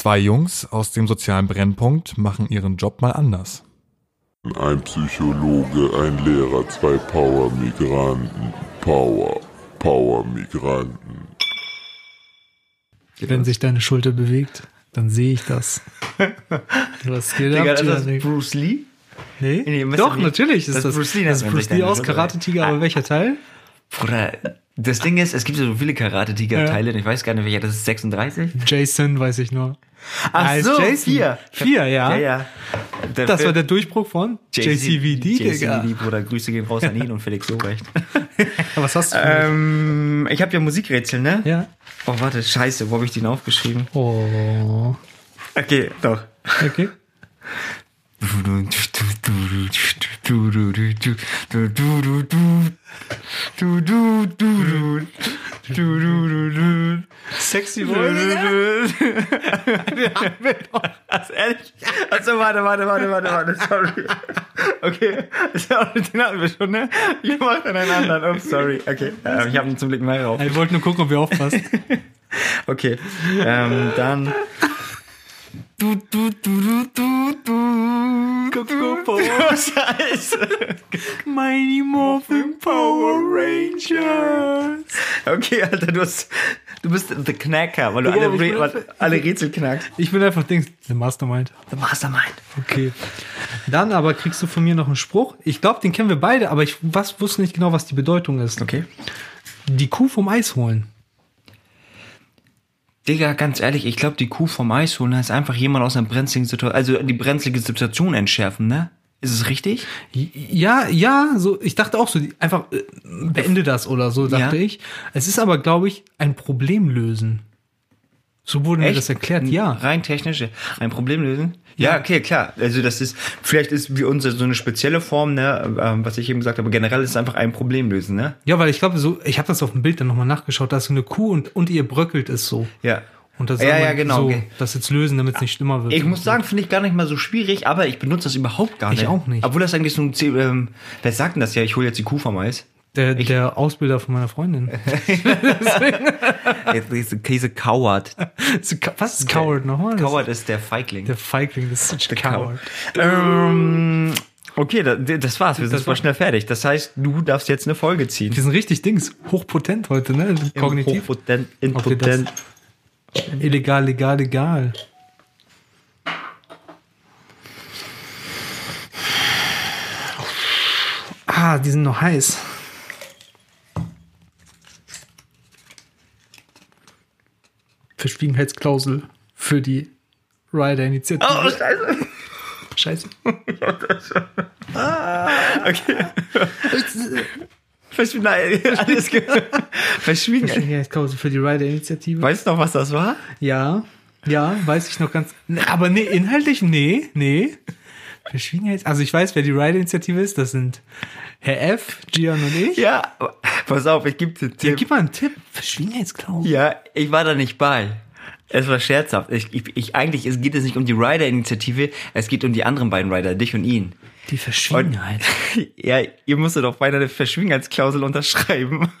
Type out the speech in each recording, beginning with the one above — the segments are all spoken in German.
Zwei Jungs aus dem sozialen Brennpunkt machen ihren Job mal anders. Ein Psychologe, ein Lehrer, zwei Power-Migranten. Power, Power-Migranten. Wenn sich deine Schulter bewegt, dann sehe ich das. Was geht Digga, ab, das ist Janik? Bruce Lee? Nee? Nee. Doch, natürlich Das ist ist das. Bruce Lee, das ist Bruce Lee aus. Karate Tiger, aber welcher Teil? Bruder, das Ding ist, es gibt so viele Karate-Tiger-Teile, ich weiß gar nicht welcher, das ist 36? Jason, weiß ich nur. Ach Heißt so, Jason. vier. Vier, ja. Ja, ja. Der Das war Film- der Durchbruch von JCVD, Digga. JCVD, Bruder, Grüße gehen raus an ihn und Felix Lobrecht. Was hast du ähm, ich habe ja Musikrätsel, ne? Ja. Oh, warte, scheiße, wo habe ich den aufgeschrieben? Oh. Okay, doch. Okay. Sexy Also ehrlich? Also warte, warte, warte, warte, warte, sorry. Okay, den hatten wir schon, ne? Ich mach dann einen anderen. Oh, sorry. Okay, ähm, ich habe ihn zum Glück mal rauf. Ich wollte nur gucken, ob wir aufpassen. Okay, ähm, dann. Du, du, du, du, du, du. Coco Scheiße. Mighty Morphin Power Rangers. Okay, Alter, du hast, du bist the Knacker, weil du Ja, alle, Re einfach- alle Rätsel knackst. Ich bin einfach Dings, der Mastermind. The Mastermind. Okay. Dann aber kriegst du von mir noch einen Spruch. Ich glaube, den kennen wir beide, aber ich was, wusste nicht genau, was die Bedeutung ist. Okay. Die Kuh vom Eis holen. Digga, ganz ehrlich, ich glaube, die Kuh vom Eis holen ist einfach jemand aus einer brenzligen Situation, also die brenzlige Situation entschärfen, ne? Ist es richtig? Ja, ja, so, ich dachte auch so, einfach äh, beende das oder so, dachte Ja. ich. Es ist aber, glaube ich, ein Problem lösen. So wurde mir Echt? das erklärt, ja. Rein technisch, ein Problem lösen? Ja, okay, klar. Also das ist, vielleicht ist wie uns so eine spezielle Form, ne, ähm, was ich eben gesagt habe, generell ist es einfach ein Problem lösen, ne? Ja, weil ich glaube, so, ich habe das auf dem Bild dann nochmal nachgeschaut, da ist so eine Kuh und, und ihr bröckelt es so. Ja. Und das Ja, ja, genau, so okay. das jetzt lösen, damit es nicht schlimmer wird. Ich muss sagen, finde ich gar nicht mal so schwierig, aber ich benutze das überhaupt gar Ich nicht. auch nicht. Obwohl das eigentlich so ein, ähm, wer sagt denn das ja? Ich hole jetzt die Kuh vom Eis. Der, der Ausbilder von meiner Freundin. He's a, he's a coward. Was ist Coward nochmal? Coward ist der Feigling. Der Feigling, das ist such a coward. Ähm, okay, das, das war's. Wir sind Das war- schnell fertig. Das heißt, du darfst jetzt eine Folge ziehen. Wir sind richtig Dings, hochpotent heute, ne? Kognitiv. Hochpotent, Okay, impotent. Illegal, legal, legal. Ah, die sind noch heiß. Verschwiegenheitsklausel für die Rider-Initiative. Oh, scheiße. Scheiße. Okay. Verschwiegen, nein, alles ge- Verschwiegen. Verschwiegenheitsklausel für die Rider-Initiative. Weißt du noch, was das war? Ja, ja, weiß ich noch ganz. Aber nee, inhaltlich, nee, nee. Verschwiegenheits. Also ich weiß, wer die Rider-Initiative ist. Das sind Herr F., Gian und ich. Ja, pass auf, ich gebe dir einen Ja, Tipp. gib mal einen Tipp. Verschwiegenheitsklausel. Ja, ich war da nicht bei. Es war scherzhaft. Ich, ich, ich, eigentlich es geht es nicht um die Rider-Initiative, es geht um die anderen beiden Rider, dich und ihn. Die Verschwiegenheit. Ja, ihr musstet doch beide eine Verschwiegenheitsklausel unterschreiben.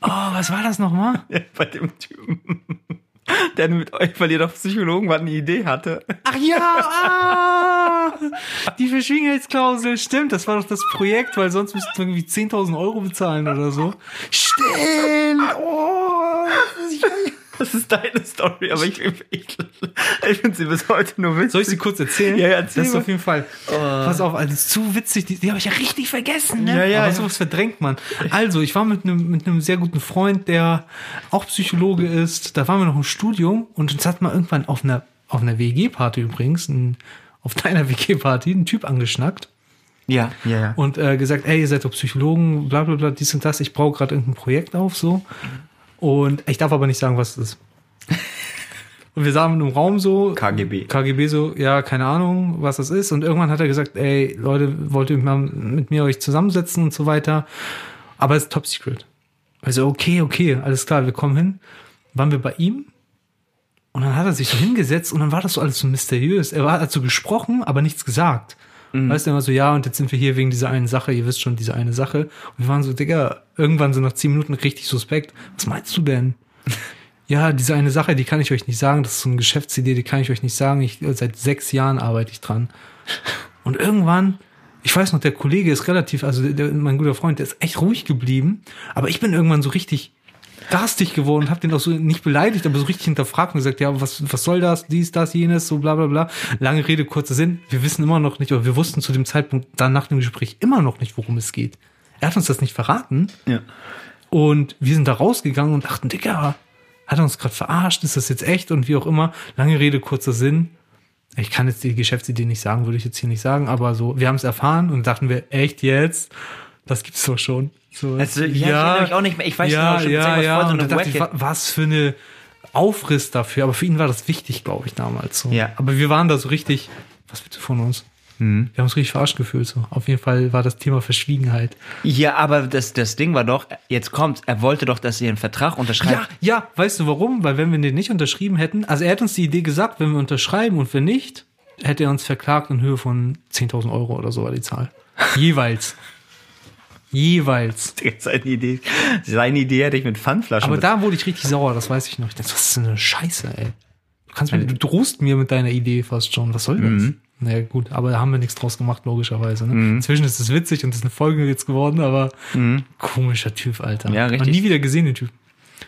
Oh, was war das nochmal? Bei dem Typen. Der mit euch, weil ihr doch Psychologen war, eine Idee hatte. Ach ja, ah, die Verschwiegenheitsklausel, stimmt, das war doch das Projekt, weil sonst müssten wir irgendwie 10.000 Euro bezahlen oder so. Stimmt, oh, Das ist deine Story, aber ich, ich, ich finde sie bis heute nur witzig. Soll ich sie kurz erzählen? Ja, ja, erzähl Das ist auf jeden Fall. Pass auf, also ist zu witzig. Die, die habe ich ja richtig vergessen, ne? Ja, ja, Aber ja. sowas verdrängt man. Also, ich war mit einem mit einem sehr guten Freund, der auch Psychologe ist. Da waren wir noch im Studium und uns hat mal irgendwann auf einer auf einer WG-Party übrigens, ein, auf deiner WG-Party, ein Typ angeschnackt Ja, ja, ja. und äh, gesagt, ey, ihr seid doch Psychologen, bla bla bla, dies und das, ich baue gerade irgendein Projekt auf, so. Und ich darf aber nicht sagen, was es ist. Und wir saßen im Raum so. KGB. KGB so, ja, keine Ahnung, was das ist. Und irgendwann hat er gesagt, ey, Leute, wollt ihr mal mit mir euch zusammensetzen und so weiter. Aber es ist top secret. Also, okay, okay, alles klar, wir kommen hin. Waren wir bei ihm? Und dann hat er sich so hingesetzt und dann war das so alles so mysteriös. Er war, hat so gesprochen, aber nichts gesagt. Weißt du, immer so, ja, und jetzt sind wir hier wegen dieser einen Sache, ihr wisst schon, diese eine Sache. Und wir waren so, Digga, irgendwann so nach zehn Minuten richtig suspekt. Was meinst du denn? ja, diese eine Sache, die kann ich euch nicht sagen, das ist so eine Geschäftsidee, die kann ich euch nicht sagen. Ich, seit sechs Jahren arbeite ich dran. Und irgendwann, ich weiß noch, der Kollege ist relativ, also der, mein guter Freund, der ist echt ruhig geblieben, aber ich bin irgendwann so richtig garstig geworden und habe den auch so nicht beleidigt, aber so richtig hinterfragt und gesagt, ja, was, was soll das, dies, das, jenes, so bla bla bla. Lange Rede, kurzer Sinn. Wir wissen immer noch nicht, oder wir wussten zu dem Zeitpunkt dann nach dem Gespräch immer noch nicht, worum es geht. Er hat uns das nicht verraten. Ja. Und wir sind da rausgegangen und dachten, Digga, hat er uns gerade verarscht? Ist das jetzt echt? Und wie auch immer. Lange Rede, kurzer Sinn. Ich kann jetzt die Geschäftsidee nicht sagen, würde ich jetzt hier nicht sagen, aber so, wir haben es erfahren und dachten wir, echt jetzt? Das gibt's doch schon. So, Also, ja, ich erinnere mich auch nicht mehr. Ich weiß ja, noch, schon, ja, was ja. so Und da eine dachte ich, was für eine Aufriss dafür. Aber für ihn war das wichtig, glaube ich, damals so. Ja. Aber wir waren da so richtig, was willst du von uns? Mhm. Wir haben uns richtig verarscht gefühlt. So. Auf jeden Fall war das Thema Verschwiegenheit. Ja, aber das, das Ding war doch, jetzt kommt, er wollte doch, dass ihr einen Vertrag unterschreibt. Ja, ja, weißt du warum? Weil wenn wir den nicht unterschrieben hätten, also er hat uns die Idee gesagt, wenn wir unterschreiben und wenn nicht, hätte er uns verklagt in Höhe von 10.000 Euro oder so war die Zahl. Jeweils. Jeweils. Seine Idee, seine Idee hätte ich mit Pfandflaschen. Aber da wurde ich richtig sauer, das weiß ich noch. Ich dachte, was ist eine Scheiße, ey? Du kannst mir, du drohst mir mit deiner Idee fast schon. Was soll das? Mhm. Naja, gut, aber da haben wir nichts draus gemacht, logischerweise. Ne? Inzwischen ist es witzig und ist eine Folge jetzt geworden, aber komischer Typ, Alter. Mhm. Ja, richtig. Noch nie wieder gesehen, den Typ.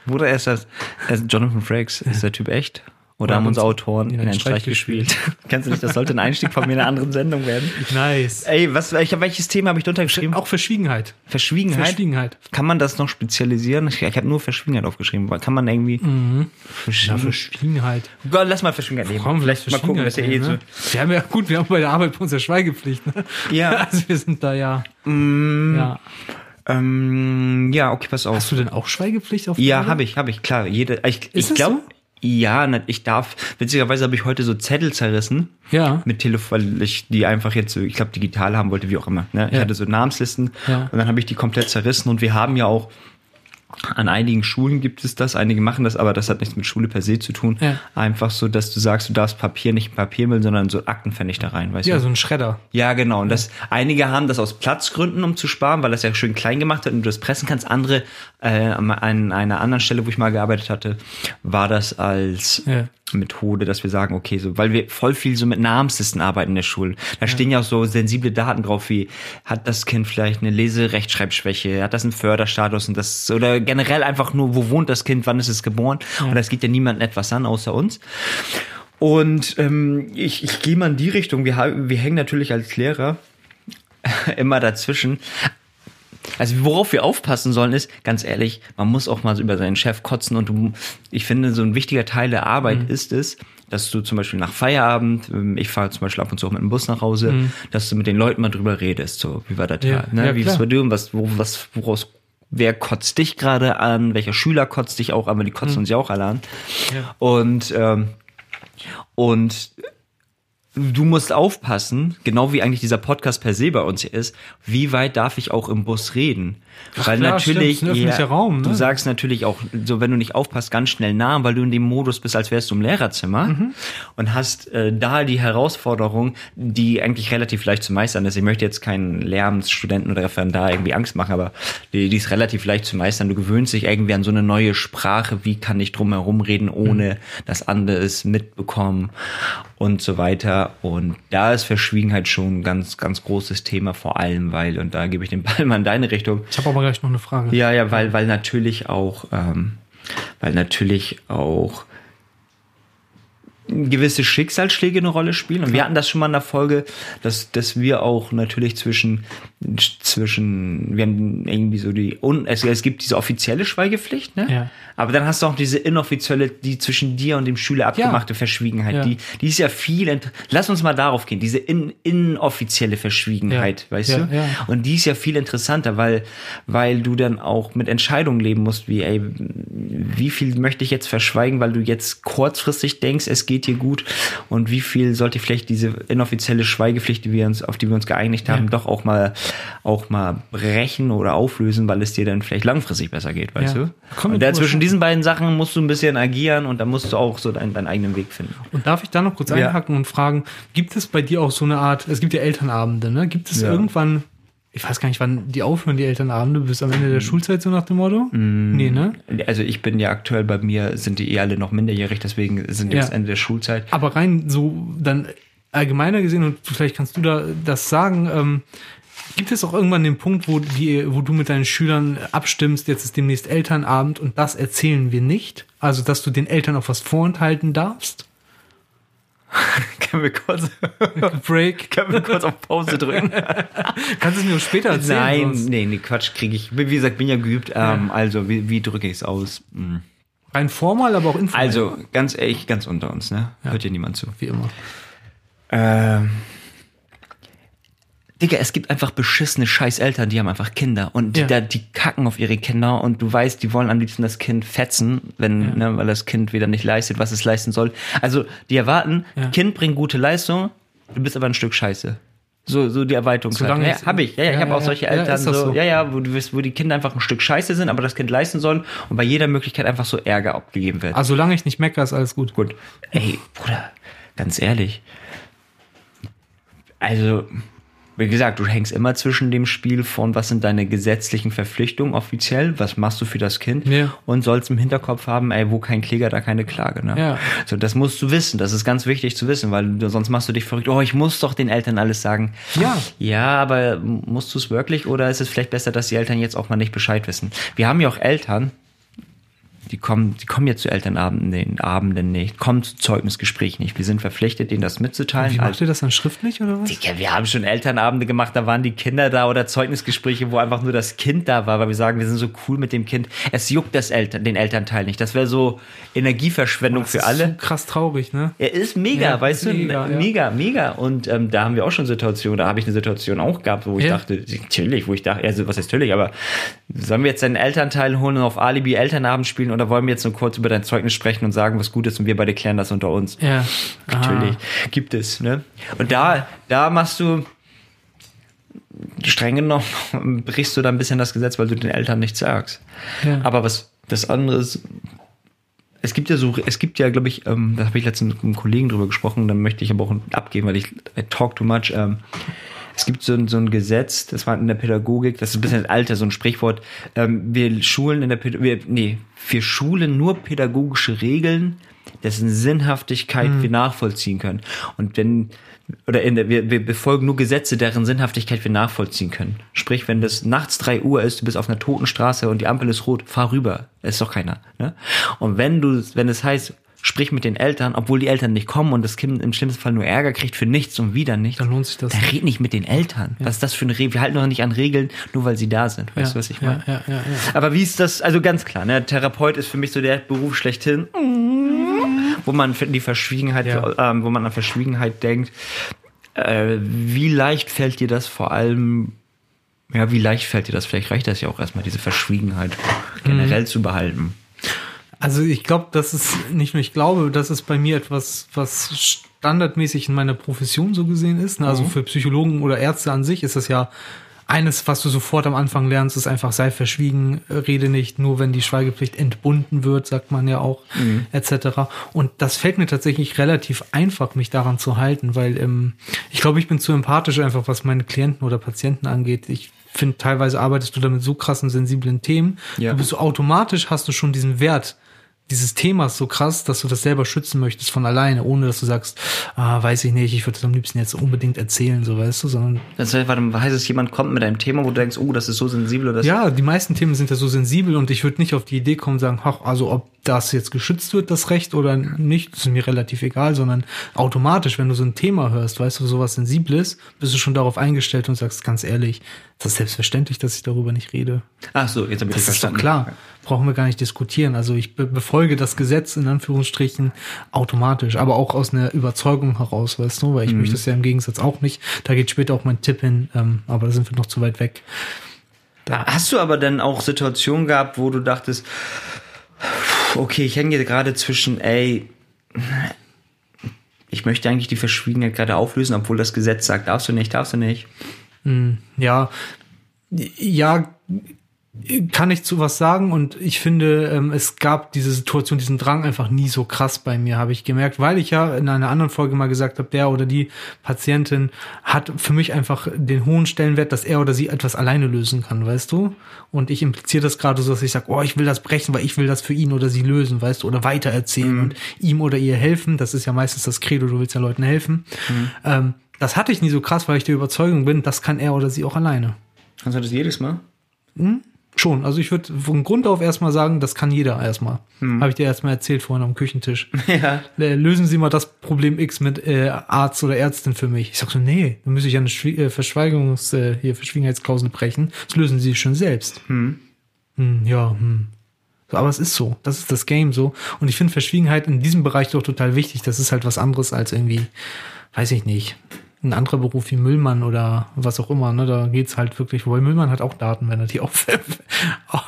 Wurde erst das, also Jonathan Frakes, ist der Typ echt? Oder haben unsere uns Autoren in in einen einen Streich Streich gespielt? Kennst du nicht, das sollte ein Einstieg von mir in einer anderen Sendung werden. Nice. Ey, was, ich welches Thema habe ich drunter geschrieben? Auch Verschwiegenheit. Verschwiegenheit. Verschwiegenheit. Kann man das noch spezialisieren? Ich, ich habe nur Verschwiegenheit aufgeschrieben. Kann man irgendwie. Ja, Verschwiegen- Verschwiegenheit. Gott, lass mal Verschwiegenheit nehmen. Komm, vielleicht mal gucken, ist ja eh so. ne? Wir haben ja, gut, wir haben bei der Arbeit bei uns ja Schweigepflicht. Ne? Ja. Also wir sind da ja. Mm, ja. ähm, ja, okay, pass auf. Hast du denn auch Schweigepflicht auf Ja, habe ich, habe ich, klar. Jede, ich Ist ich glaube, so? Ja, ich darf. Witzigerweise habe ich heute so Zettel zerrissen. Ja. Mit Telefon, weil ich die einfach jetzt, so, ich glaube, digital haben wollte, wie auch immer. Ne? Ich Ja. hatte so Namenslisten Ja. und dann habe ich die komplett zerrissen und wir haben ja auch an einigen Schulen gibt es das, einige machen das, aber das hat nichts mit Schule per se zu tun. Ja. Einfach so, dass du sagst, du darfst Papier nicht in Papiermüll, sondern so da rein, weißt Ja, du? so ein Schredder. Ja, genau. Und das, einige haben das aus Platzgründen, um zu sparen, weil das ja schön klein gemacht hat und du das pressen kannst. Andere, äh, an einer anderen Stelle, wo ich mal gearbeitet hatte, war das als Ja. Methode, dass wir sagen, okay, so, weil wir voll viel so mit Namenslisten arbeiten in der Schule. Da stehen ja auch so sensible Daten drauf, wie hat das Kind vielleicht eine Lese-Rechtschreibschwäche, hat das einen Förderstatus und das, oder generell einfach nur, wo wohnt das Kind, wann ist es geboren? Und das geht ja niemandem etwas an, außer uns. Und ähm, ich, ich gehe mal in die Richtung. Wir, wir hängen natürlich als Lehrer immer dazwischen. Also worauf wir aufpassen sollen ist, ganz ehrlich, man muss auch mal über seinen Chef kotzen und du, ich finde, so ein wichtiger Teil der Arbeit ist es, dass du zum Beispiel nach Feierabend, ähm, ich fahre zum Beispiel ab und zu auch mit dem Bus nach Hause, dass du mit den Leuten mal drüber redest, so wie war der Ja, Tag, ne? ja, wie klar. ist bei dir und was, wo, was, woraus, wer kotzt dich gerade an, welcher Schüler kotzt dich auch an, weil die kotzen uns ja auch alle an. Ja. Und ähm, und du musst aufpassen, genau wie eigentlich dieser Podcast per se bei uns hier ist, wie weit darf ich auch im Bus reden? Weil klar, natürlich, stimmt, öffentlicher Raum, du ne? sagst natürlich auch, so wenn du nicht aufpasst, ganz schnell nah, weil du in dem Modus bist, als wärst du im Lehrerzimmer Mhm. und hast äh, da die Herausforderung, die eigentlich relativ leicht zu meistern ist. Ich möchte jetzt keinen Lehramtsstudenten oder Referendar irgendwie Angst machen, aber die, die ist relativ leicht zu meistern. Du gewöhnst dich irgendwie an so eine neue Sprache. Wie kann ich drum herum reden, ohne Mhm. dass andere es mitbekommen und so weiter. Und da ist Verschwiegenheit schon ein ganz, ganz großes Thema, vor allem, weil, und da gebe ich den Ball mal in deine Richtung, Ich habe aber gleich noch eine Frage. ja, ja, weil, weil natürlich auch, ähm, weil natürlich auch gewisse Schicksalsschläge eine Rolle spielen. Und wir hatten das schon mal in der Folge, dass, dass wir auch natürlich zwischen, zwischen, wir haben irgendwie so die, un, es, es gibt diese offizielle Schweigepflicht, ne? Ja. Aber dann hast du auch diese inoffizielle, die zwischen dir und dem Schüler abgemachte Verschwiegenheit. Ja. Die, die ist ja viel, lass uns mal darauf gehen, diese in, inoffizielle Verschwiegenheit, Ja. weißt Ja, du? ja. Und die ist ja viel interessanter, weil, weil du dann auch mit Entscheidungen leben musst, wie, ey, wie viel möchte ich jetzt verschweigen, weil du jetzt kurzfristig denkst, es geht dir gut und wie viel sollte vielleicht diese inoffizielle Schweigepflicht, die wir uns, auf die wir uns geeinigt haben, Ja. doch auch mal, auch mal brechen oder auflösen, weil es dir dann vielleicht langfristig besser geht, weißt Ja. du? Komm, und da zwischen diesen beiden Sachen musst du ein bisschen agieren und da musst du auch so deinen, deinen eigenen Weg finden. Und darf ich da noch kurz Ja. einhaken und fragen, gibt es bei dir auch so eine Art, es gibt ja Elternabende, ne? Gibt es irgendwann ich weiß gar nicht, wann die aufhören, die Elternabende, bis am Ende der Schulzeit, so nach dem Motto? Nee, ne? Also ich bin ja aktuell bei mir, sind die eh alle noch minderjährig, deswegen sind die Ja. bis Ende der Schulzeit. Aber rein so dann allgemeiner gesehen, und vielleicht kannst du da das sagen, ähm, gibt es auch irgendwann den Punkt, wo, die, wo du mit deinen Schülern abstimmst, jetzt ist demnächst Elternabend und das erzählen wir nicht? Also, dass du den Eltern auch was vorenthalten darfst? Können wir kurz, Break. können wir kurz auf Pause drücken? Kannst du es mir später erzählen? Nein, sonst? nee, nee, Quatsch, kriege ich. Wie gesagt, bin ja geübt. Ähm, also, wie, wie drücke ich es aus? Hm. Rein formal, aber auch informell. Also, ganz ehrlich, ganz unter uns, ne? Hört hier niemand zu. wie immer. Ähm. Digga, es gibt einfach beschissene scheiß Eltern, die haben einfach Kinder und die, Ja. da, die kacken auf ihre Kinder und du weißt, die wollen am liebsten das Kind fetzen, wenn, ne, weil das Kind wieder nicht leistet, was es leisten soll. Also, die erwarten, Ja. Kind bringt gute Leistung, du bist aber ein Stück Scheiße. So, so die Erweiterung. Solange ja, es- habe ich. Ja, ja, ich Ja, habe auch ja, solche ja, Eltern, so, so? ja, ja, wo du wirst, wo die Kinder einfach ein Stück Scheiße sind, aber das Kind leisten sollen und bei jeder Möglichkeit einfach so Ärger abgegeben wird. Also, solange ich nicht meckere, ist alles gut. Gut. Ey, Bruder, ganz ehrlich. Also, wie gesagt, du hängst immer zwischen dem Spiel von, was sind deine gesetzlichen Verpflichtungen offiziell, was machst du für das Kind Ja. und sollst im Hinterkopf haben, ey, wo kein Kläger, da keine Klage. Ne? Ja. So, das musst du wissen, das ist ganz wichtig zu wissen, weil sonst machst du dich verrückt, oh, ich muss doch den Eltern alles sagen. Ja. Ja, aber musst du es wirklich oder ist es vielleicht besser, dass die Eltern jetzt auch mal nicht Bescheid wissen? Wir haben ja auch Eltern, die kommen, die kommen jetzt zu Elternabenden den Abenden nicht, kommen zu Zeugnisgesprächen nicht. Wir sind verpflichtet, denen das mitzuteilen. Wie Also, macht ihr das dann schriftlich oder was? Digga, wir haben schon Elternabende gemacht, da waren die Kinder da oder Zeugnisgespräche, wo einfach nur das Kind da war, weil wir sagen, wir sind so cool mit dem Kind. Es juckt das Eltern, den Elternteil nicht. Das wäre so Energieverschwendung Das für ist alle. So krass traurig, ne? Er ist mega, Ja, weißt du, mega, mega, ja. mega, Und ähm, da haben wir auch schon Situationen, da habe ich eine Situation auch gehabt, wo ich Ja. dachte, natürlich, wo ich dachte, also was ist natürlich, aber sollen wir jetzt deinen Elternteil holen und auf Alibi Elternabend spielen oder wollen wir jetzt nur kurz über dein Zeugnis sprechen und sagen, was gut ist und wir beide klären das unter uns? Ja. Natürlich, gibt es, ne? Und da, da machst du streng genommen, brichst du da ein bisschen das Gesetz, weil du den Eltern nichts sagst. Ja. Aber was das andere ist, es gibt ja so, es gibt ja, glaube ich, ähm, da habe ich letztens mit einem Kollegen drüber gesprochen, dann möchte ich aber auch abgeben, weil ich I talk too much. Ähm, es gibt so ein, so ein Gesetz, das war in der Pädagogik, das ist ein bisschen alter, so ein Sprichwort. Ähm, wir schulen in der Päd wir, nee, wir schulen nur pädagogische Regeln, dessen Sinnhaftigkeit wir nachvollziehen können. Und wenn oder in der, wir, wir befolgen nur Gesetze, deren Sinnhaftigkeit wir nachvollziehen können. Sprich, wenn das nachts drei Uhr ist, du bist auf einer toten Straße und die Ampel ist rot, fahr rüber. Ist doch keiner. Ne? Und wenn du, wenn es heißt, sprich mit den Eltern, obwohl die Eltern nicht kommen und das Kind im schlimmsten Fall nur Ärger kriegt für nichts und wieder nichts, Dann lohnt sich das Dann nicht. red nicht mit den Eltern. Was ist das für eine Regel? Wir halten doch nicht an Regeln, nur weil sie da sind. Weißt du, was ich meine? Ja, ja, ja, ja. Aber wie ist das, also ganz klar, ne? Therapeut ist für mich so der Beruf schlechthin, wo man die Verschwiegenheit, Ja. ähm, wo man an Verschwiegenheit denkt. Äh, wie leicht fällt dir das vor allem, ja, wie leicht fällt dir das? Vielleicht reicht das ja auch erstmal, diese Verschwiegenheit generell Mhm. zu behalten. Also ich glaube, das ist nicht nur ich glaube, das ist bei mir etwas, was standardmäßig in meiner Profession so gesehen ist. ne? Also für Psychologen oder Ärzte an sich ist das ja eines, was du sofort am Anfang lernst, ist einfach sei verschwiegen, rede nicht, nur wenn die Schweigepflicht entbunden wird, sagt man ja auch, etc. Und das fällt mir tatsächlich relativ einfach, mich daran zu halten, weil ähm, ich glaube, ich bin zu empathisch einfach, was meine Klienten oder Patienten angeht. Ich finde, teilweise arbeitest du da mit so krassen, sensiblen Themen. Ja. Du bist so automatisch hast du schon diesen Wert dieses Themas so krass, dass du das selber schützen möchtest von alleine, ohne dass du sagst, ah, weiß ich nicht, ich würde das am liebsten jetzt unbedingt erzählen, so weißt du, sondern Das heißt, es, jemand kommt mit einem Thema, wo du denkst, oh, das ist so sensibel oder das ja, die meisten Themen sind ja so sensibel und ich würde nicht auf die Idee kommen und sagen, ach, also ob das jetzt geschützt wird, das Recht oder nicht, ist mir relativ egal, sondern automatisch, wenn du so ein Thema hörst, weißt du, sowas Sensibles, bist du schon darauf eingestellt und sagst ganz ehrlich, das ist selbstverständlich, dass ich darüber nicht rede. Ach so, jetzt habe ich Das das ist doch verstanden. klar. Brauchen wir gar nicht diskutieren. Also ich be befolge das Gesetz in Anführungsstrichen automatisch, aber auch aus einer Überzeugung heraus, weißt du, weil ich möchte es ja im Gegensatz auch nicht. Da geht später auch mein Tipp hin, ähm, aber da sind wir noch zu weit weg. Hast du aber dann auch Situationen gehabt, wo du dachtest, okay, ich hänge gerade zwischen, ey, ich möchte eigentlich die Verschwiegenheit gerade auflösen, obwohl das Gesetz sagt, darfst du nicht, darfst du nicht. Ja, ja, kann ich zu was sagen und ich finde, ähm, es gab diese Situation, diesen Drang einfach nie so krass bei mir, habe ich gemerkt, weil ich ja in einer anderen Folge mal gesagt habe, der oder die Patientin hat für mich einfach den hohen Stellenwert, dass er oder sie etwas alleine lösen kann, weißt du? Und ich impliziere das gerade so, dass ich sage, oh, ich will das brechen, weil ich will das für ihn oder sie lösen, weißt du, oder weitererzählen und ihm oder ihr helfen. Das ist ja meistens das Credo, du willst ja Leuten helfen. Ähm, das hatte ich nie so krass, weil ich der Überzeugung bin, das kann er oder sie auch alleine. Kannst du das jedes Mal? Schon, also ich würde von Grund auf erstmal sagen, das kann jeder erstmal. Habe ich dir erstmal erzählt vorhin am Küchentisch. Ja. Äh, Lösen Sie mal das Problem X mit äh, Arzt oder Ärztin für mich. Ich sag so, nee, dann müsste ich ja eine Schwie äh, Verschweigungs, äh, hier Verschwiegenheitsklausel brechen. Das lösen Sie schon selbst. Hm, ja, hm. So, aber es ist so. Das ist das Game so. Und ich finde Verschwiegenheit in diesem Bereich doch total wichtig. Das ist halt was anderes als irgendwie, weiß ich nicht, ein anderer Beruf wie Müllmann oder was auch immer. Ne? Da geht's halt wirklich, wobei Müllmann hat auch Daten, wenn er die auf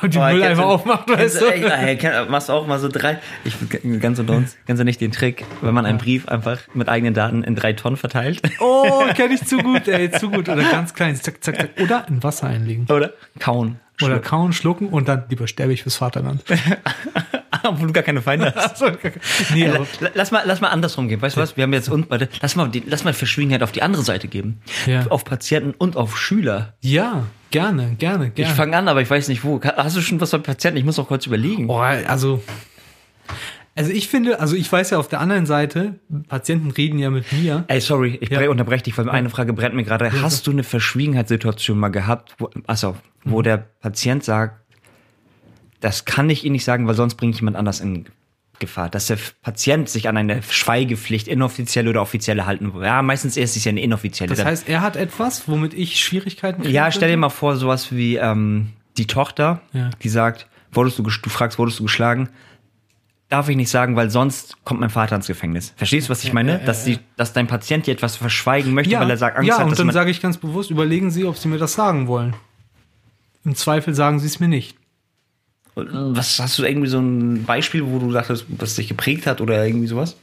die Boah, Mülleimer aufmacht, weißt du, ey, ey, kenn- machst du auch mal so drei. Ich ganz unter uns. Kennst du nicht den Trick, wenn man einen Brief einfach mit eigenen Daten in drei Tonnen verteilt? Oh, kenne ich zu gut, ey, zu gut. Oder ganz klein, zack, zack, zack. Oder in Wasser einlegen. Oder? Kauen. Oder kauen, schlucken und dann lieber sterbe ich fürs Vaterland. Obwohl du gar keine Feinde hast. nee, Ey, aber, la- Lass mal, lass mal andersrum gehen. Weißt du was? Wir haben jetzt und warte, lass mal, die, lass mal Verschwiegenheit auf die andere Seite geben. Ja. Auf Patienten und auf Schüler. ja, gerne, gerne, Ich gerne. fange an, aber ich weiß nicht wo. Hast du schon was bei Patienten? Ich muss auch kurz überlegen. Oh, also, also ich finde, also ich weiß ja auf der anderen Seite, Patienten reden ja mit mir. Ey, sorry, ich Ja. unterbreche dich, weil eine Frage brennt mir gerade. Hast du eine Verschwiegenheitssituation mal gehabt, wo, Mhm. wo der Patient sagt, das kann ich Ihnen nicht sagen, weil sonst bringe ich jemand anders in Gefahr. Dass der Patient sich an eine Schweigepflicht, inoffizielle oder offizielle halten will. Ja, meistens ist es ja eine inoffizielle. Das heißt, er hat etwas, womit ich Schwierigkeiten kriegen ja, stell dir mal vor, sowas wie ähm, die Tochter, Ja. die sagt, wurdest du, du fragst, wurdest du geschlagen? Darf ich nicht sagen, weil sonst kommt mein Vater ins Gefängnis. Verstehst du, was ich meine? ja, ja, dass, die, dass dein Patient dir etwas verschweigen möchte, Ja, weil er sagt, Angst ja hat, und dass dann sage ich ganz bewusst, überlegen Sie, ob Sie mir das sagen wollen. Im Zweifel sagen Sie es mir nicht. Was hast du irgendwie so ein Beispiel, wo du dachtest, was dich geprägt hat oder irgendwie sowas?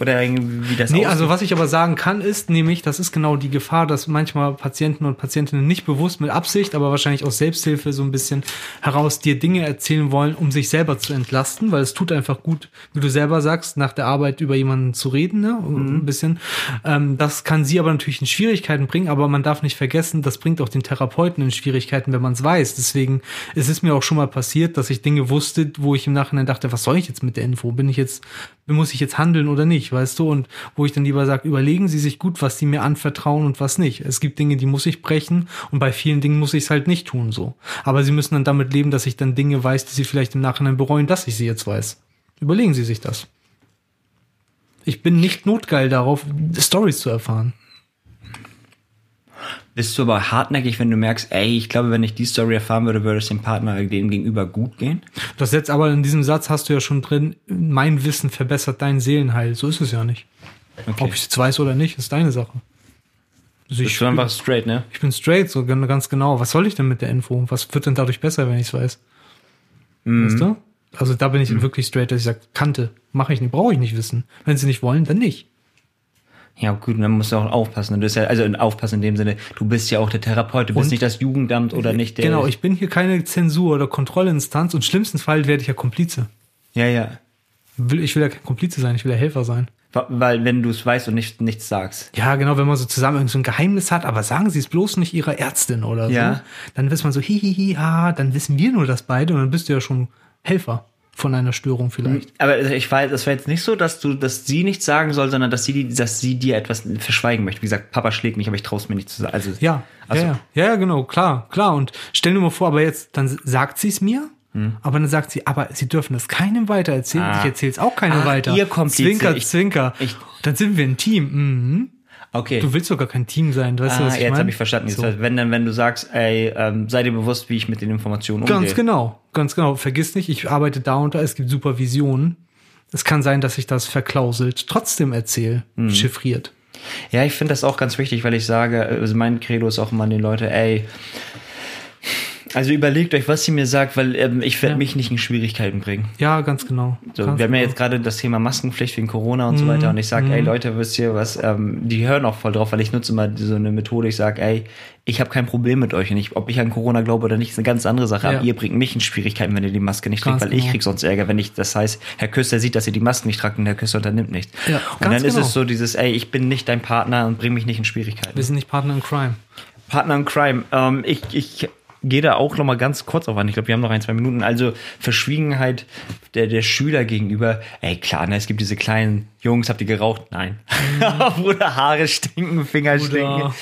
Oder irgendwie wie das Nee, aussieht? also was ich aber sagen kann, ist nämlich, das ist genau die Gefahr, dass manchmal Patienten und Patientinnen nicht bewusst mit Absicht, aber wahrscheinlich aus Selbsthilfe so ein bisschen heraus dir Dinge erzählen wollen, um sich selber zu entlasten, weil es tut einfach gut, wie du selber sagst, nach der Arbeit über jemanden zu reden, ne? ein bisschen. Ähm, das kann sie aber natürlich in Schwierigkeiten bringen, aber man darf nicht vergessen, das bringt auch den Therapeuten in Schwierigkeiten, wenn man es weiß. Deswegen ist es mir auch schon mal passiert, dass ich Dinge wusste, wo ich im Nachhinein dachte, was soll ich jetzt mit der Info? Bin ich jetzt, muss ich jetzt handeln oder nicht, weißt du? Und wo ich dann lieber sage, überlegen Sie sich gut, was Sie mir anvertrauen und was nicht. Es gibt Dinge, die muss ich brechen und bei vielen Dingen muss ich es halt nicht tun, so. Aber Sie müssen dann damit leben, dass ich dann Dinge weiß, die Sie vielleicht im Nachhinein bereuen, dass ich sie jetzt weiß. Überlegen Sie sich das. Ich bin nicht notgeil darauf, Stories zu erfahren. Bist du aber hartnäckig, wenn du merkst, ey, ich glaube, wenn ich die Story erfahren würde, würde es dem Partner dem gegenüber gut gehen? Das jetzt aber in diesem Satz hast du ja schon drin, mein Wissen verbessert dein Seelenheil. So ist es ja nicht. Okay. Ob ich es weiß oder nicht, ist deine Sache. Also ich, du einfach straight, ne? ich bin straight, so gan- ganz genau. Was soll ich denn mit der Info? Was wird denn dadurch besser, wenn ich es weiß? Weißt du? Also da bin ich wirklich straight, dass ich sage, Kante, mache ich nicht, brauche ich nicht wissen. Wenn sie nicht wollen, dann nicht. Ja, gut, dann musst du auch aufpassen. Du bist ja, also aufpassen in dem Sinne, du bist ja auch der Therapeut, du bist Und- nicht das Jugendamt oder nicht der. Genau, ich bin hier keine Zensur oder Kontrollinstanz und schlimmsten Fall werde ich ja Komplize. Ja, ja. Ich will ja kein Komplize sein, ich will ja Helfer sein. Weil, wenn du es weißt und nicht, nichts sagst. Ja, genau, wenn man so zusammen irgend so ein Geheimnis hat, aber sagen Sie es bloß nicht Ihrer Ärztin oder so. Ja. Dann weiß man so, hihihi, ah, dann wissen wir nur das beide und dann bist du ja schon Helfer von einer Störung vielleicht. Aber ich weiß, das war jetzt nicht so, dass du, dass sie nichts sagen soll, sondern dass sie, dass sie dir etwas verschweigen möchte. Wie gesagt, Papa schlägt mich, aber ich traue es mir nicht zu sagen. Also, Ja, Also- ja, ja, ja, genau, klar, klar. Und stell dir mal vor, aber jetzt, dann sagt sie es mir, aber dann sagt sie, aber sie dürfen das keinem weiter erzählen. Hm. Ah. Ich erzähle es auch keinem Ach, weiter. ihr Komplize. Zwinker, Ich- zwinker. ich- dann sind wir ein Team. Mhm. Okay. Du willst sogar kein Team sein, weißt du, ah, was ich jetzt habe ich verstanden. So. wenn dann, wenn du sagst, ey, ähm, sei dir bewusst, wie ich mit den Informationen umgehe. Ganz genau, ganz genau. Vergiss nicht, ich arbeite da und da, es gibt Supervisionen. Es kann sein, dass ich das verklauselt trotzdem erzähle, Mhm. chiffriert. Ja, ich finde das auch ganz wichtig, weil ich sage, also mein Credo ist auch immer an die Leute, ey, Also überlegt euch, was sie mir sagt, weil ähm, ich werde Ja. mich nicht in Schwierigkeiten bringen. Ja, ganz genau. So, ganz wir haben ja genau. jetzt gerade das Thema Maskenpflicht wegen Corona und so weiter und ich sage, ey Leute, wisst ihr was, ähm, die hören auch voll drauf, weil ich nutze mal so eine Methode, ich sage, ey, ich habe kein Problem mit euch und ich, ob ich an Corona glaube oder nicht, ist eine ganz andere Sache, Ja. aber ihr bringt mich in Schwierigkeiten, wenn ihr die Maske nicht Ganz trägt, weil ich genau. krieg sonst Ärger, wenn ich, das heißt, Herr Küster sieht, dass ihr die Maske nicht tragt und Herr Küster unternimmt nichts. Ja, und dann ist genau. es so dieses, ey, ich bin nicht dein Partner und bring mich nicht in Schwierigkeiten. Wir sind nicht Partner in Crime. Partner in Crime. Ähm, ich, ich gehe da auch noch mal ganz kurz auf an. Ich glaube, wir haben noch ein, zwei Minuten. Also Verschwiegenheit der, der Schüler gegenüber. Ey, klar, ne, es gibt diese kleinen Jungs, habt ihr geraucht? Nein. Bruder, Haare stinken, Finger Bruder. stinken.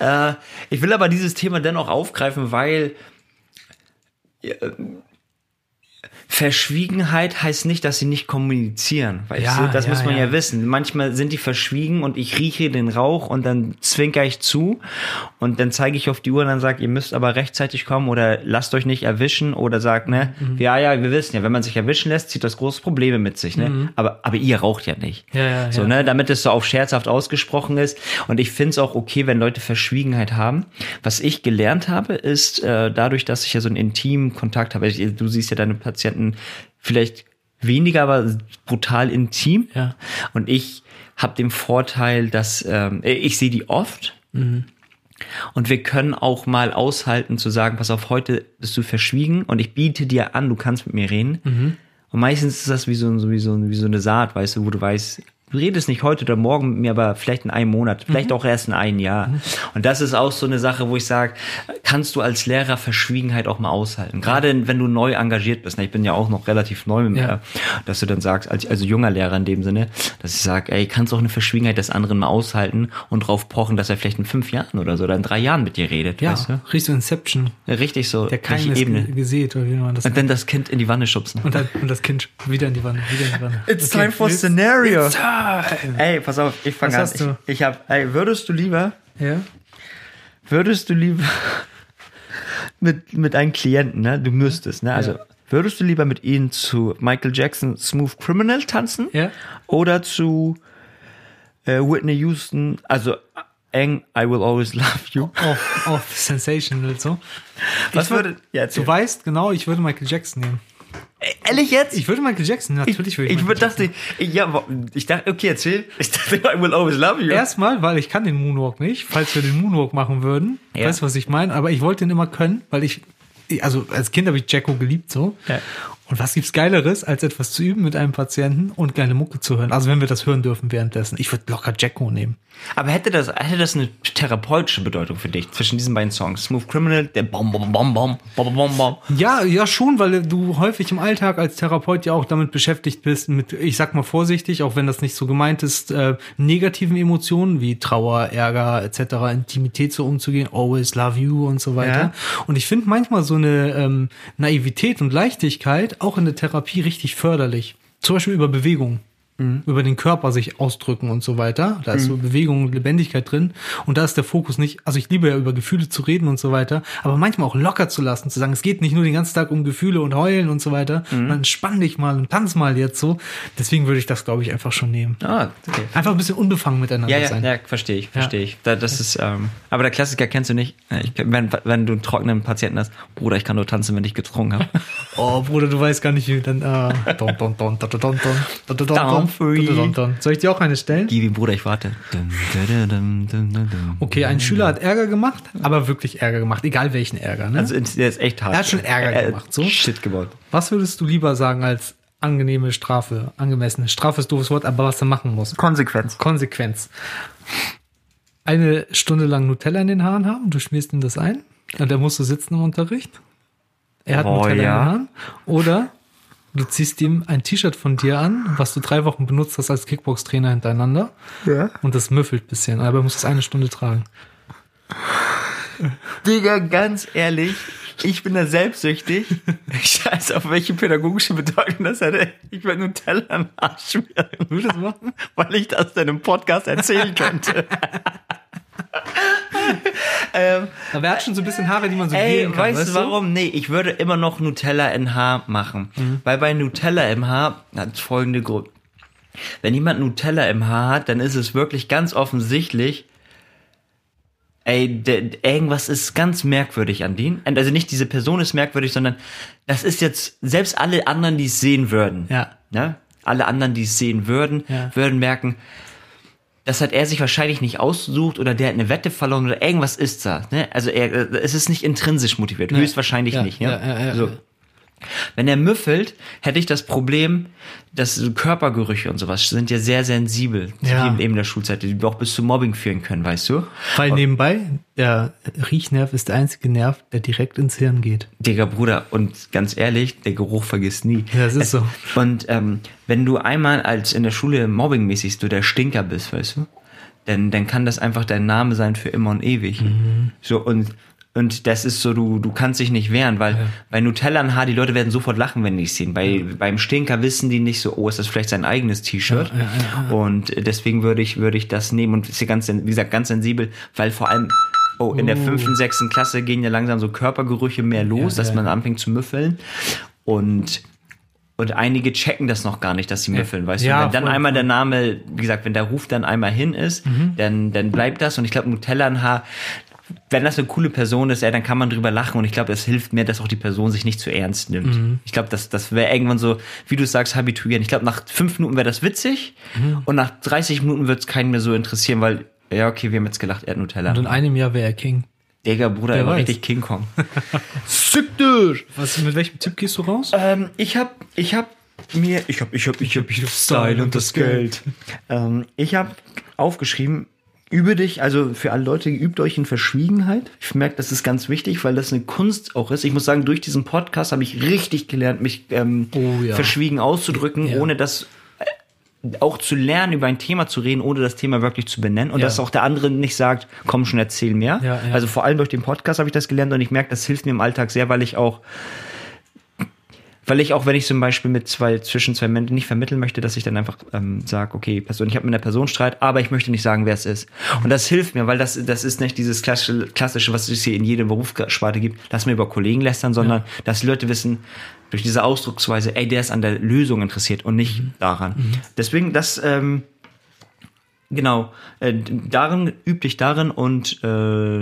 Äh, ich will aber dieses Thema dennoch aufgreifen, weil äh, Verschwiegenheit heißt nicht, dass sie nicht kommunizieren. Weißt Ja, du? Das ja, muss man ja. ja. wissen. Manchmal sind die verschwiegen und ich rieche den Rauch und dann zwinker ich zu und dann zeige ich auf die Uhr und dann sage, ihr müsst aber rechtzeitig kommen oder lasst euch nicht erwischen oder sagt, ne, Mhm. ja, ja, wir wissen ja, wenn man sich erwischen lässt, zieht das große Probleme mit sich, ne? Aber, aber ihr raucht ja nicht. Mhm. Ja, ja, so, ne, damit es so auf scherzhaft ausgesprochen ist. Und ich finde es auch okay, wenn Leute Verschwiegenheit haben. Was ich gelernt habe, ist äh, dadurch, dass ich ja so einen intimen Kontakt habe. Ich, du siehst ja deine Patienten vielleicht weniger, aber brutal intim. Ja. Und ich habe den Vorteil, dass ähm, ich sehe die oft. Und wir können auch mal aushalten zu sagen, pass auf, heute bist du verschwiegen und ich biete dir an, du kannst mit mir reden. Und meistens ist das wie so, wie, so, wie so eine Saat, weißt du, wo du weißt, du redest nicht heute oder morgen mit mir, aber vielleicht in einem Monat, vielleicht auch erst in einem Jahr. Und das ist auch so eine Sache, wo ich sage, kannst du als Lehrer Verschwiegenheit auch mal aushalten. Gerade wenn du neu engagiert bist. ne, Ich bin ja auch noch relativ neu mit Ja. mir, dass du dann sagst, als, also junger Lehrer in dem Sinne, dass ich sage, ey, kannst du auch eine Verschwiegenheit des anderen mal aushalten und drauf pochen, dass er vielleicht in fünf Jahren oder so oder in drei Jahren mit dir redet, Ja, weißt du? riechst du Inception. Ja, Richtig so. Der ist Ebene. ge- gesät, oder wie man das Und dann das Kind in die Wanne schubsen. und, dann, und das Kind wieder in die Wanne, wieder in die Wanne. It's time for scenario. It's time. Ey, pass auf, ich fange an. hast du? Ich, ich hab, ey, würdest du lieber, Ja? würdest du lieber mit, mit einem Klienten, ne, du müsstest, ne, also, würdest du lieber mit ihnen zu Michael Jackson Smooth Criminal tanzen? Ja. Oder zu äh, Whitney Houston, also Eng, I Will Always Love You? Auf, auf Sensational so. Was Ich würd- würde, ja, erzähl. Du weißt genau, ich würde Michael Jackson nehmen. Ehrlich jetzt? Ich würde Michael Jackson, natürlich würde ich, ich würde dachte, ich, ja, ich dachte, okay, erzähl. Ich dachte, I will always love you. Erstmal, weil ich kann den Moonwalk nicht, falls wir den Moonwalk machen würden. Ja. Weißt du, was ich meine? Aber ich wollte den immer können, weil ich, ich- also als Kind habe ich Jacko geliebt so. Ja. Und was gibt's Geileres, als etwas zu üben mit einem Patienten und geile Mucke zu hören? Also wenn wir das hören dürfen währenddessen. Ich würde locker Jacko nehmen. Aber hätte das, hätte das eine therapeutische Bedeutung für dich zwischen diesen beiden Songs? Smooth Criminal, der Bom, Bom, Bom, Bom, Bom, Bom, Bom. Ja, ja schon, weil du häufig im Alltag als Therapeut ja auch damit beschäftigt bist, mit, ich sag mal vorsichtig, auch wenn das nicht so gemeint ist, äh, negativen Emotionen wie Trauer, Ärger etc., Intimität so umzugehen, always love you und so weiter. Ja. Und ich finde manchmal so eine ähm, Naivität und Leichtigkeit auch in der Therapie richtig förderlich. Zum Beispiel über Bewegung. Über den Körper sich ausdrücken und so weiter. Da ist so Bewegung und Lebendigkeit drin. Und da ist der Fokus nicht, also ich liebe ja über Gefühle zu reden und so weiter, aber manchmal auch locker zu lassen, zu sagen, es geht nicht nur den ganzen Tag um Gefühle und Heulen und so weiter, sondern spann dich mal und tanz mal jetzt so. Deswegen würde ich das, glaube ich, einfach schon nehmen. Ah, okay. Einfach ein bisschen unbefangen miteinander Ja, ja, sein. ja, verstehe ich, verstehe ich. Da, das ist, ähm, aber der Klassiker kennst du nicht. Ich, wenn, wenn du einen trockenen Patienten hast, Bruder, ich kann nur tanzen, wenn ich getrunken habe. Oh, Bruder, du weißt gar nicht, wie dann. Äh, don, don, don, don, don, don, don, don, don, don. Soll ich dir auch eine stellen? Gibi, Bruder, ich warte. Okay, ein Schüler hat Ärger gemacht, aber wirklich Ärger gemacht, egal welchen Ärger. Ne? Also, der ist echt hart. Er hat schon Ärger Er- gemacht, so. Shit gebaut. was würdest du lieber sagen als angenehme Strafe, angemessene Strafe ist doofes Wort, aber was er machen muss? Konsequenz. Konsequenz. Eine Stunde lang Nutella in den Haaren haben, du schmierst ihm das ein und er musste sitzen im Unterricht. Er hat Oh, Nutella in ja. den Haaren. Oder du ziehst ihm ein T-Shirt von dir an, was du drei Wochen benutzt hast als Kickbox-Trainer hintereinander. Ja. Und das müffelt ein bisschen, aber er muss es eine Stunde tragen. Digga, ganz ehrlich, ich bin da selbstsüchtig. Ich weiß, auf welche pädagogische Bedeutung das hätte. Ich würde Nutella im Arsch schmieren. Würdest du das machen? Weil ich das in einem Podcast erzählen könnte. ähm, Aber er hat schon so ein bisschen Haare, die man so ey, gehen kann. weißt, weißt du warum? Nee, ich würde immer noch Nutella in Haar machen. Weil bei Nutella im Haar hat folgende Grund. Wenn jemand Nutella im Haar hat, dann ist es wirklich ganz offensichtlich, ey, irgendwas ist ganz merkwürdig an denen. Also nicht diese Person ist merkwürdig, sondern das ist jetzt, selbst alle anderen, die es sehen würden, Ja. ne? alle anderen, die es sehen würden, Ja. würden merken, das hat er sich wahrscheinlich nicht ausgesucht oder der hat eine Wette verloren oder irgendwas ist da. Ne? Also er, äh, es ist nicht intrinsisch motiviert, höchstwahrscheinlich Ja, nicht. Ja? ja, ja, ja, so. Wenn er müffelt, hätte ich das Problem, dass Körpergerüche und sowas sind ja sehr sensibel Ja. eben in der Schulzeit, die auch bis zu Mobbing führen können, weißt du? Weil nebenbei, der Riechnerv ist der einzige Nerv, der direkt ins Hirn geht. Digga, Bruder, und ganz ehrlich, der Geruch vergisst nie. Ja, das ist Es- so. Und ähm, wenn du einmal als in der Schule mobbingmäßig so der Stinker bist, weißt du, dann, dann kann das einfach dein Name sein für immer und ewig. Mhm. So, und, und das ist so, du, du kannst dich nicht wehren, weil bei Nutella und Haar, die Leute werden sofort lachen, wenn die es sehen. Bei, beim Stinker wissen die nicht so, oh, ist das vielleicht sein eigenes T-Shirt? Ja, ja, ja, Und deswegen würde ich, würde ich das nehmen und ist hier ganz, wie gesagt, ganz sensibel, weil vor allem, oh, in der fünften, sechsten Klasse gehen ja langsam so Körpergerüche mehr los, Ja, dass ja. man anfängt zu müffeln. Und, und einige checken das noch gar nicht, dass sie müffeln, weißt Ja, du? Wenn dann einmal der Name, wie gesagt, wenn der Ruf dann einmal hin ist, Mhm. dann, dann bleibt das. Und ich glaube, Nutella ein Haar, wenn das eine coole Person ist, ja, dann kann man drüber lachen und ich glaube, es hilft mir, dass auch die Person sich nicht zu ernst nimmt. Mhm. Ich glaube, das, das wäre irgendwann so, wie du sagst, habituieren. Ich glaube, nach fünf Minuten wäre das witzig Mhm. und nach 30 Minuten wird es keinen mehr so interessieren, weil, ja, okay, wir haben jetzt gelacht, er hat Nutella. Und in einem Jahr wäre er King. Digga, Bruder, er war richtig King Kong. Sick dich! Was, mit welchem Tipp gehst du raus? ähm, ich hab, ich hab mir, ich hab, ich hab, ich hab, ich hab Style und das Geld. Ähm, ich hab aufgeschrieben, übe dich, also für alle Leute, übt euch in Verschwiegenheit. Ich merke, das ist ganz wichtig, weil das eine Kunst auch ist. Ich muss sagen, durch diesen Podcast habe ich richtig gelernt, mich ähm, Oh ja. verschwiegen auszudrücken, Ja. ohne das äh, auch zu lernen, über ein Thema zu reden, ohne das Thema wirklich zu benennen. Und Ja. dass auch der andere nicht sagt, komm schon, erzähl mehr. Ja, ja. Also vor allem durch den Podcast habe ich das gelernt und ich merke, das hilft mir im Alltag sehr, weil ich auch weil ich auch, wenn ich zum Beispiel mit zwei, zwischen zwei Menschen nicht vermitteln möchte, dass ich dann einfach ähm, sage, okay, Person, ich habe mit einer Person Streit, aber ich möchte nicht sagen, wer es ist. Und das hilft mir, weil das, das ist nicht dieses klassische, klassische, was es hier in jedem Berufssparte gibt, dass wir über Kollegen lästern, sondern dass die Leute wissen, durch diese Ausdrucksweise, ey, der ist an der Lösung interessiert und nicht daran. Deswegen, das, ähm, Genau, äh, darin üb dich darin und äh,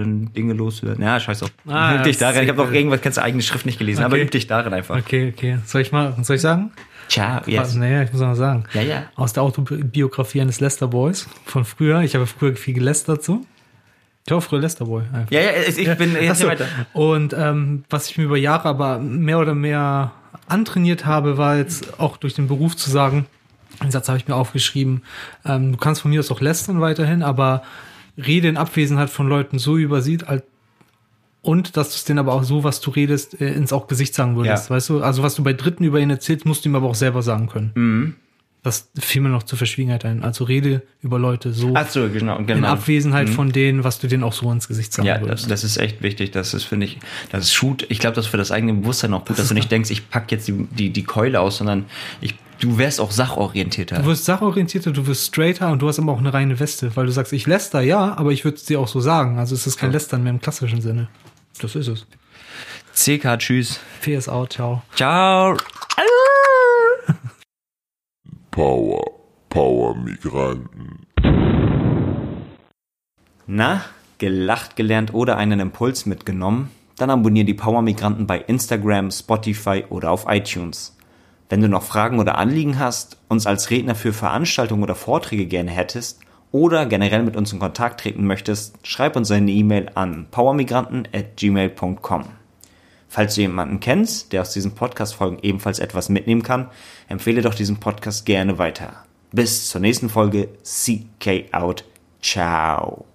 Dinge loswerden. Ja, scheiß auf. Ah, üb dich darin. Ich habe noch irgendwas, kannst du eigene Schrift nicht gelesen, aber Okay. üb dich darin einfach. Okay, okay. Soll ich mal, soll ich sagen? Ciao, yes. Naja, ich muss noch sagen. Ja, ja. Aus der Autobiografie eines Lester Boys von früher. Ich habe früher viel gelästert so. Ich war früher Lester Boy. Einfach. Ja, ja, ich bin jetzt so. weiter. Und ähm, was ich mir über Jahre aber mehr oder mehr antrainiert habe, war jetzt auch durch den Beruf zu sagen, den Satz habe ich mir aufgeschrieben, ähm, du kannst von mir aus auch lästern weiterhin, aber rede in Abwesenheit von Leuten so übersieht, als und dass du es denen aber auch so, was du redest, äh, ins auch Gesicht sagen würdest, Ja. weißt du? Also was du bei Dritten über ihn erzählst, musst du ihm aber auch selber sagen können. Mhm. Das fiel mir noch zur Verschwiegenheit ein. Also rede über Leute so Ach so, genau, in genau. Abwesenheit von denen, was du denen auch so ins Gesicht sagen Ja, das, würdest. das ist echt wichtig. Das ist, finde ich, das ist Shoot. Ich glaube, das ist für das eigene Bewusstsein auch gut, dass du nicht denkst, ich pack jetzt die, die, die Keule aus, sondern ich, du wärst auch sachorientierter. Du wirst sachorientierter, du wirst straighter und du hast aber auch eine reine Weste, weil du sagst, ich läster, ja, aber ich würde es dir auch so sagen. Also es ist kein Lästern mehr im klassischen Sinne. Das ist es. CK, tschüss. PS out, ciao. Ciao. Power, Power Migranten. Na, gelacht gelernt oder einen Impuls mitgenommen? Dann abonniere die Power Migranten bei Instagram, Spotify oder auf iTunes. Wenn du noch Fragen oder Anliegen hast, uns als Redner für Veranstaltungen oder Vorträge gerne hättest oder generell mit uns in Kontakt treten möchtest, schreib uns eine E-Mail an powermigranten@gmail.com. Falls du jemanden kennst, der aus diesen Podcast-Folgen ebenfalls etwas mitnehmen kann, empfehle doch diesen Podcast gerne weiter. Bis zur nächsten Folge. CK out. Ciao.